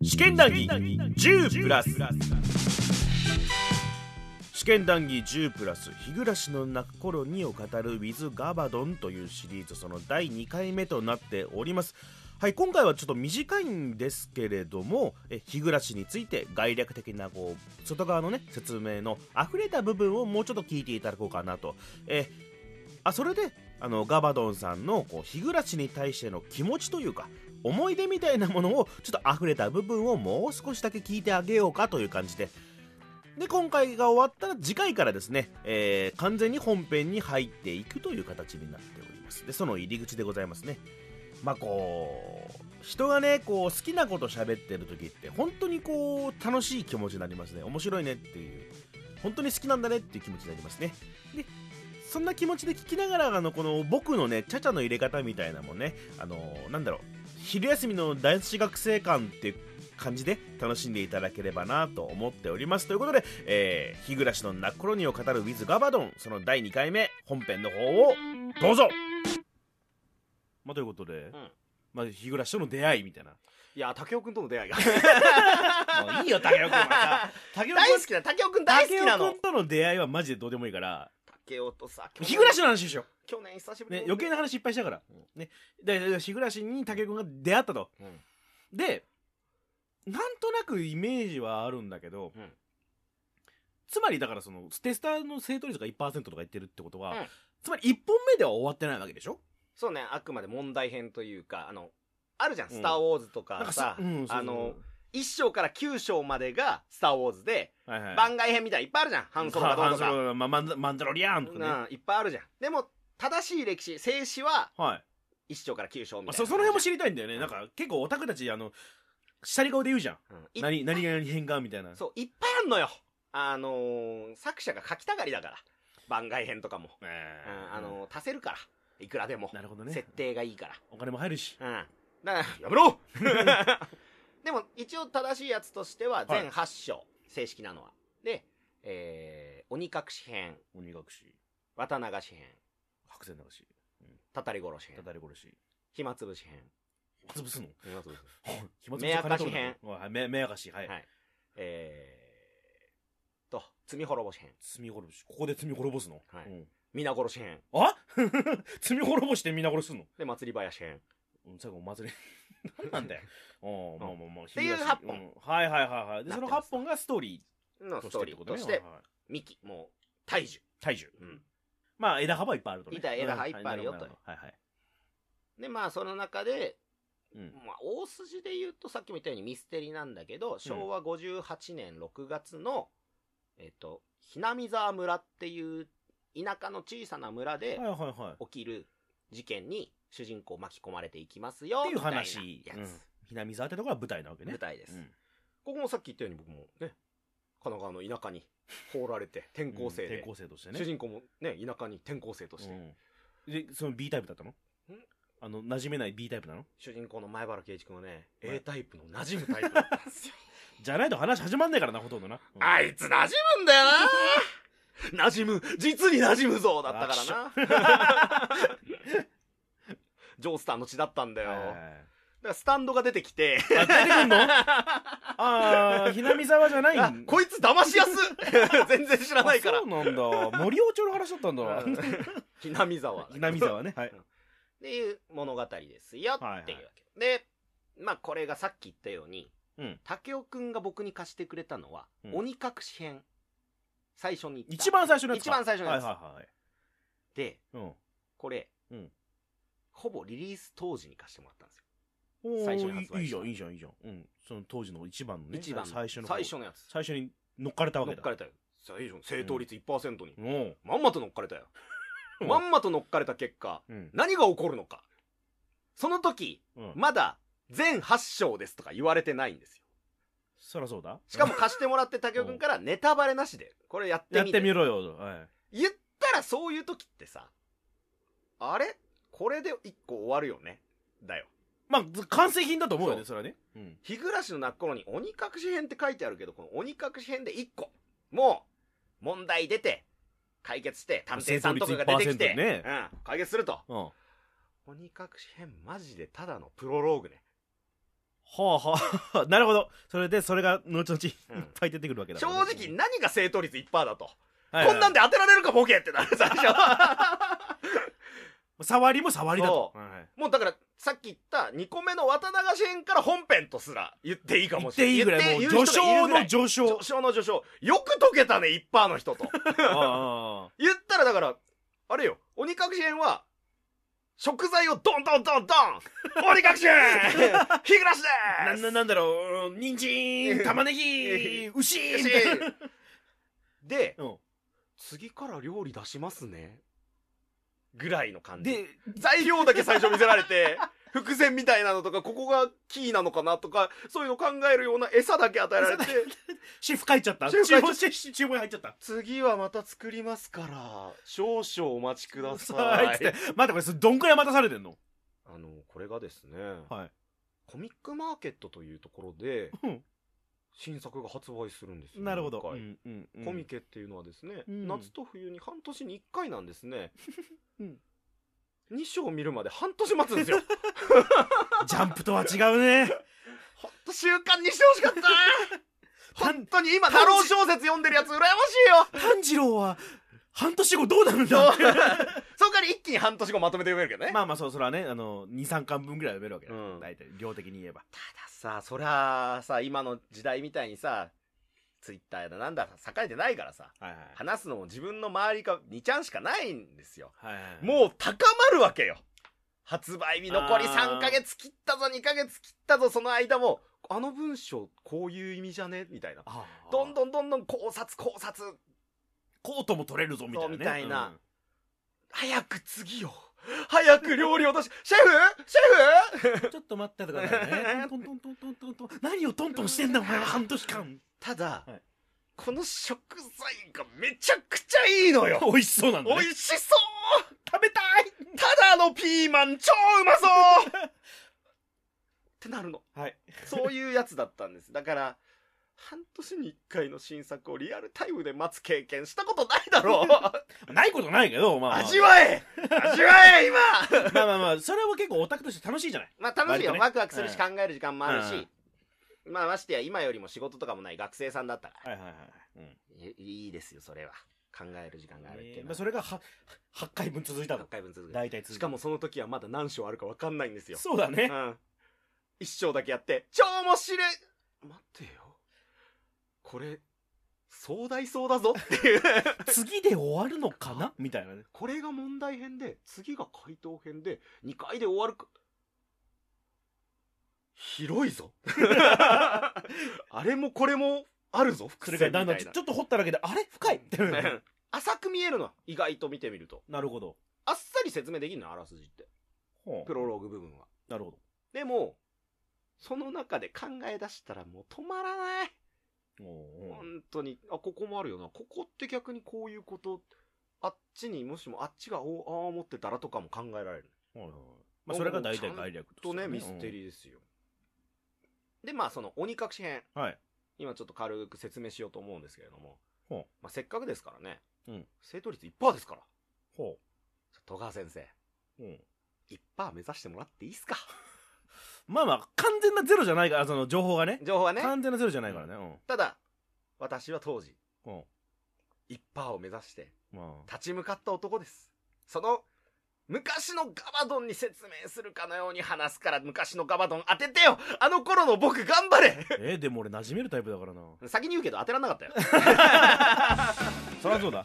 試験談義10プラス。試験談義10プラス日暮らしの泣く頃にを語る With ガバドンというシリーズその第2回目となっております。はい今回はちょっと短いんですけれどもえ日暮らしについて概略的なこう外側のね説明の溢れた部分をもうちょっと聞いていただこうかなと。えあそれであのガバドンさんのこう日暮らしに対しての気持ちというか思い出みたいなものをちょっと溢れた部分をもう少しだけ聞いてあげようかという感じで。で今回が終わったら次回からですね、えー完全に本編に入っていくという形になっております。でその入り口でございますね。まあこう人がねこう好きなこと喋ってる時って本当にこう楽しい気持ちになりますね。面白いねっていう本当に好きなんだねっていう気持ちになりますね。でそんな気持ちで聞きながらあのこの僕のねちゃちゃの入れ方みたいなもんね。あのなんだろう。昼休みの男子学生館っていう感じで楽しんでいただければなと思っております。ということで、えー、日暮らしのナッコロニを語る With ガバドン。その第2回目本編の方をどうぞ。まあ、ということで、まあ、日暮らしとの出会いみたいな。いや武雄君との出会いが。もういいよ、竹雄君はさ。竹 雄大好きな武雄君大好きなの。竹雄君との出会いはマジでどうでもいいから、武雄とさ日暮らしの話でしょ。去年久しぶりね、に余計な話いっぱいしたから。ね。で、で日暮らしに竹雄君が出会ったと。うん。で、なんとなくイメージはあるんだけど、うん。つまりだからその、テスターの正答率が1%とか言ってるってことは、うん。つまり1本目では終わってないわけでしょ？そうねあくまで問題編というかあのあるじゃん「うん。スター・ウォーズ」となんかかさそうんそうそう。あの1章から9章までが「スター・ウォーズ」ではいはい。番外編みたいないっぱいあるじゃんハンソロがどうとかまあマンダマンダロリアンとかね。うんいっぱいあるじゃんでも正しい歴史静止ははい。1章から9章みまあ、たいなそその辺も知りたいんだよね。なんか結構オタクたち、あの、下り顔で言うじゃん。うんい何、何々変換みたいな。そういっぱいあんのよあのー作者が書きたがりだから番外編とかも、えーうんあのー足せるからいくらでもなるほどね。設定がいいからお金も入るし。うんだからやめろ でも一応正しいやつとしては全8章、正式なのは。で、えー、鬼隠し編鬼隠し、綿流し編白線流し、たたり殺し編。たたり殺し。暇つぶし編。潰すの？暇つぶし 暇目明かし編。はい、目目明かし、はい。はい。えー、と罪滅ぼし編。罪滅ぼし。ここで罪滅ぼすの？はい。うん。皆殺し編。あ？罪滅ぼしてみんな殺すの？で祭り林編。うん、最後お祭り。何なんだよ。うん、まあまあまあ。っていう日暮らし八本うんはいはいはいはい。で、その8なってます本がストーリのーとストーリーとしてはいはいミキもう大樹体重。うんまあ、枝幅いっぱいあるとね。板枝葉いっぱいあるよとうんはいはいはい。でまあその中でうん。まあ、大筋で言うとさっきも言ったようにミステリなんだけど昭和58年6月の、えっとひなみ沢村っていう田舎の小さな村ではいはいはい。起きる事件に主人公巻き込まれていきますよっていう話。やつ、うん。ひなみ沢ってとこが舞台なわけね。舞台です、うん。ここもさっき言ったように僕もね神奈川の田舎に放られて転校生で、転校生としてね。主人公もね田舎に転校生として、うん。で、その B タイプだったの？あの、馴染めない B タイプなの？主人公の前原圭一君はね、はい。A タイプの馴染むタイプだったんですよ。じゃないと話始まんないからな、ほとんどな。うん。あいつ馴染むんだよな。馴染む。実に馴染むぞだったからなジョースターの血だったんだよ、だからスタンドが出てきて。はいあ、出てくんの？あー、ひなみ沢じゃないこいつ騙しやす 全然知らないから。あそうなんだ。森王朝の話だったんだ。うん。ひなみ沢ひなみ沢ね。はい。っていう物語ですよ。っていうわけ、はいはいでまあこれがさっき言ったようにうん。武雄くんが僕に貸してくれたのは、うん。鬼隠し編。最初に一番最初のやつか。一番最初のやつ。はいはいはい。でうん。これ、うんほぼリリース当時に貸してもらったんですよ最初に発売いいじゃん、いいじゃん、いいじゃん。うん。その当時の一番のね。一番の最初の。最初のやつ最初に乗っかれたわけだ。乗っかれたよ最初正答率1%に、おうまんまと乗っかれたよ うんまんまと乗っかれた結果うん。何が起こるのかその時うん。まだ全8章ですとか言われてないんですよそらそうだ。しかも貸してもらって武雄君からネタバレなしでこれやってやってみろよ。はい。言ったらそういう時ってさあれ？これで1個終わるよね。だよ。まあ、完成品だと思うよね、そそれはね。うん。日暮らしの泣く頃に鬼隠し編って書いてあるけどこの鬼隠し編で1個。もう問題出て解決して探偵さんとかが出てきて、正答率1%ね。うん、解決すると。うん。鬼隠し編マジでただのプロローグね。はあはあ。なるほど。それでそれが後々いっうんぱい出てくるわけだ正直何が正答率1%だと、はいはい。こんなんで当てられるかボケってなる最初触りも触りだと。はいはい。もうだからさっき言った2個目の綿流し編から本編とすら言っていいかも言っしれない。ていいぐらいもう序章の序章。序章の序章。よく解けたね1%の人と。言ったらだからあれよ鬼隠し編は食材をドンドンドンドン。鬼隠し編。日暮らしです。なななんだろう。人参玉ねぎ 牛。でうん。次から料理出しますねぐらいの感じ。で材料だけ最初見せられて 伏線みたいなのとかここがキーなのかなとかそういうの考えるような餌だけ与えられて。シェフ書いちゃった？シェフ書いちゃった。厨房シェフ厨房に入っちゃった？次はまた作りますから少々お待ちくだささいあつって。待ってこれどんくらい待たされてんの？あのこれがですね、はい。コミックマーケットというところでうん新作が発売するんですよなるほど。今回。うんうんうん。コミケっていうのはですね、うん。夏と冬に半年に1回なんですね、うん。2章見るまで半年待つんですよ。ジャンプとは違うね。ほんと習慣にしてほしかった 半本当に今ナロー小説読んでるやつ羨ましいよ。炭治郎は半年後どうなるんだ一気に半年後まとめて読めるけどね、まあまあそうそれはねあの23巻分ぐらい読めるわけだ、うん。大体量的に言えば。たださそりゃさ今の時代みたいにさツイッターだなんだ栄えてないからさはいはい。話すのも自分の周りか2ちゃんしかないんですよ。はいはいもう高まるわけよ。発売日残りあー。3ヶ月切ったぞ2ヶ月切ったぞその間もあの文章こういう意味じゃね？みたいな。あー。どんどんどんどん考察考察。コートも取れるぞみたいなね。そうみたいな早く次よ。早く料理を出しシェフ？シェフ？ちょっと待っててくださいね。トントントントントン何をトントンしてんだお前は半年間ただ、はいこの食材がめちゃくちゃいいのよ美味しそうなんだ、ね、美味しそう食べたいただのピーマン超うまそうってなるのはいそういうやつだったんですだから半年に1回の新作をリアルタイムで待つ経験したことないだろう。ないことないけどまあ、まあ、味わえ。味わえ今。まあまあまあそれは結構オタクとして楽しいじゃない？まあ楽しいよ、ね。ワクワクするし考える時間もあるし、うん。まあましてや今よりも仕事とかもない学生さんだったから、はいはいはいはい、うん。いいいですよそれは。考える時間があるっていうえーまあ、それがは8回分続いた8の回分続く大体続いた。しかもその時はまだ何章あるか分かんないんですよ。そうだね。うん。一章だけやって超面白い。待ってよこれ壮大そうだぞっていう。次で終わるのかな？みたいなね。これが問題編で次が回答編で2回で終わるか。広いぞ。あれもこれもあるぞそ伏線みたいな。ちょっと掘っただけであれ？深い！浅く見えるの意外と見てみると。なるほど。あっさり説明できるのあらすじって。プロローグ部分は。なるほど。でもその中で考え出したらもう止まらない本当に。あここもあるよな。ここって逆にこういうことあっちにもしもあっちがおああ思ってたらとかも考えられる。はいはい。まあ、それが大体概略とね。してミステリーですよ、でまあその鬼隠し編。うんはい。今ちょっと軽く説明しようと思うんですけれども、ほまあ、せっかくですからね、うん。正答率1%ですから。ほ戸川先生。う、うん、1%目指してもらっていいっすか？まあまあ完全なゼロじゃないからその情報がね。情報はね。完全なゼロじゃないからね。ただ私は当時うん、うん1%を目指してまあ。立ち向かった男です。その昔のガバドンに説明するかのように話すから昔のガバドン当ててよ。あの頃の僕頑張れ。えーでも俺馴染めるタイプだからな。先に言うけど当てらんなかったよ。そりゃそうだ。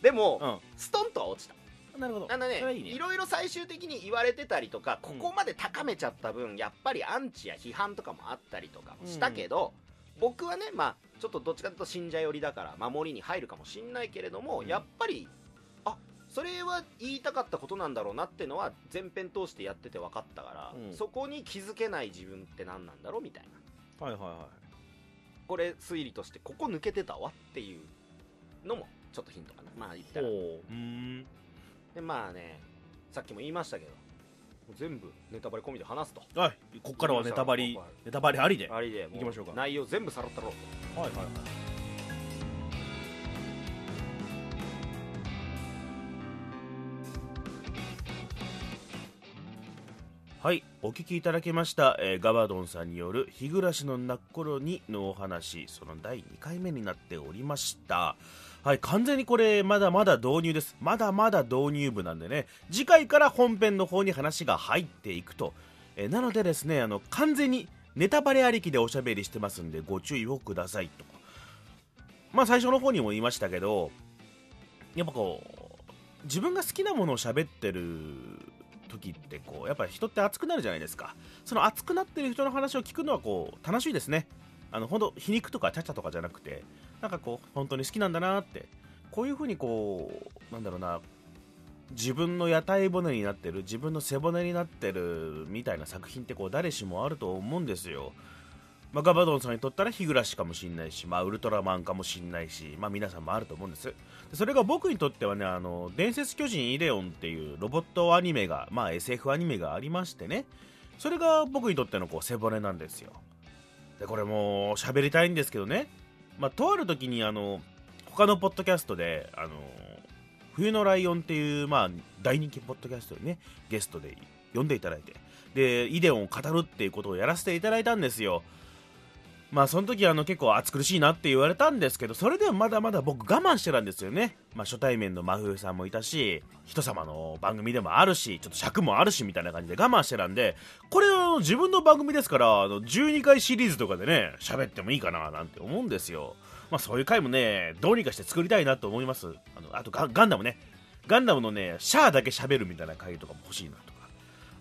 でも、うストンとは落ちた。んなるほど。あのねいいね。ろいろ最終的に言われてたりとかここまで高めちゃった分、やっぱりアンチや批判とかもあったりとかもしたけど、僕はねまあちょっとどっちかというと信者寄りだから守りに入るかもしんないけれども、うん。やっぱりあそれは言いたかったことなんだろうなってのは前編通してやってて分かったから、うん。そこに気づけない自分って何なんだろうみたいな。はいはいはこれ推理としてここ抜けてたわっていうのもちょっとヒントかな。まあ言ったら。うんでまあねさっきも言いましたけど全部ネタバレ込みで話すと。はい。こっからはネタバリはいネタバレありで。はありで。も行きましょうか。内容全部さらったろういはいはいはいお聞きいただきました、えー、ガバドンさんによる「日暮らしの泣く頃に」のお話その第2回目になっておりました。はい完全にこれまだまだ導入です。まだまだ導入部なんでね次回から本編の方に話が入っていくと、えー、なのでですねあの完全にネタバレありきでおしゃべりしてますんでご注意をくださいと。まあ最初の方にも言いましたけどやっぱこう自分が好きなものを喋ってる時ってこうやっぱり人って熱くなるじゃないですか。その熱くなってる人の話を聞くのはこう楽しいですね。あの本当皮肉とかちゃちゃとかじゃなくてなんかこう本当に好きなんだなって。こういう風にこうなんだろうな自分の屋台骨になってる自分の背骨になってるみたいな作品ってこう誰しもあると思うんですよ。まあ、ガバドンさんにとったら日暮しかもしんないし、まあ、ウルトラマンかもしんないし、まあ、皆さんもあると思うんです。それが僕にとってはねあの伝説巨人イデオンっていうロボットアニメが、まあ、SF アニメがありましてね。それが僕にとってのこう背骨なんですよ。でこれも喋りたいんですけどね、まあ、とある時にあの他のポッドキャストであの冬のライオンっていう、まあ、大人気ポッドキャストにねゲストで呼んでいただいて。でイデオンを語るっていうことをやらせていただいたんですよ。まあその時あの結構暑苦しいなって言われたんですけどそれでもまだまだ僕我慢してたんですよね、まあ、初対面の真冬さんもいたし人様の番組でもあるしちょっと尺もあるしみたいな感じで我慢してたんでこれは自分の番組ですからあの12回シリーズとかでね喋ってもいいかななんて思うんですよ。まあそういう回もねどうにかして作りたいなと思います。あのあとガンダムね。ガンダムのねシャアだけ喋るみたいな回とかも欲しいなと。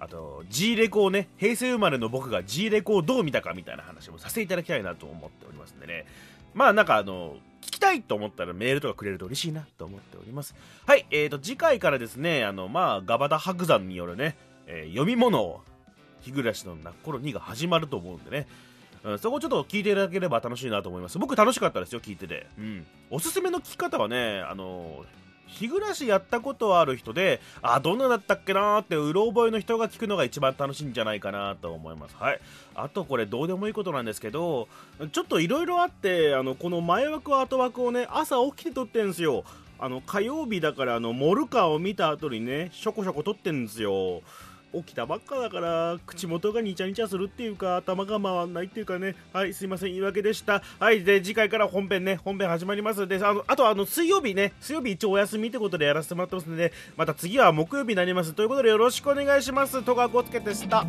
あと G レコをね平成生まれの僕が G レコをどう見たかみたいな話もさせていただきたいなと思っておりますんでねまあなんかあの聞きたいと思ったらメールとかくれると嬉しいなと思っておりますはいえーと次回からですねあのまあガバダ白山によるね、えー、読み物を日暮らしの泣く頃にが始まると思うんでねうん、そこちょっと聞いていただければ楽しいなと思います。僕楽しかったですよ、聞いてて。うん。おすすめの聞き方はね、あの日暮らしやったことある人で、あ、どんなだったっけなーってうろ覚えの人が聞くのが一番楽しいんじゃないかなと思います。はい。あとこれどうでもいいことなんですけど、ちょっといろいろあって、あの、この前枠後枠をね、朝起きて撮ってんすよ。あの、火曜日だからあの、モルカーを見た後にね、しょこしょこ撮ってんですよ。起きたばっかだから口元がにちゃにちゃするっていうか頭が回らないっていうかね。はいすいません言い訳でした。はいで次回から本編ね本編始まります。であのあとあの水曜日ね水曜日一応お休みってことでやらせてもらってますのでまた次は木曜日になります。ということでよろしくお願いします。戸川浩介でした。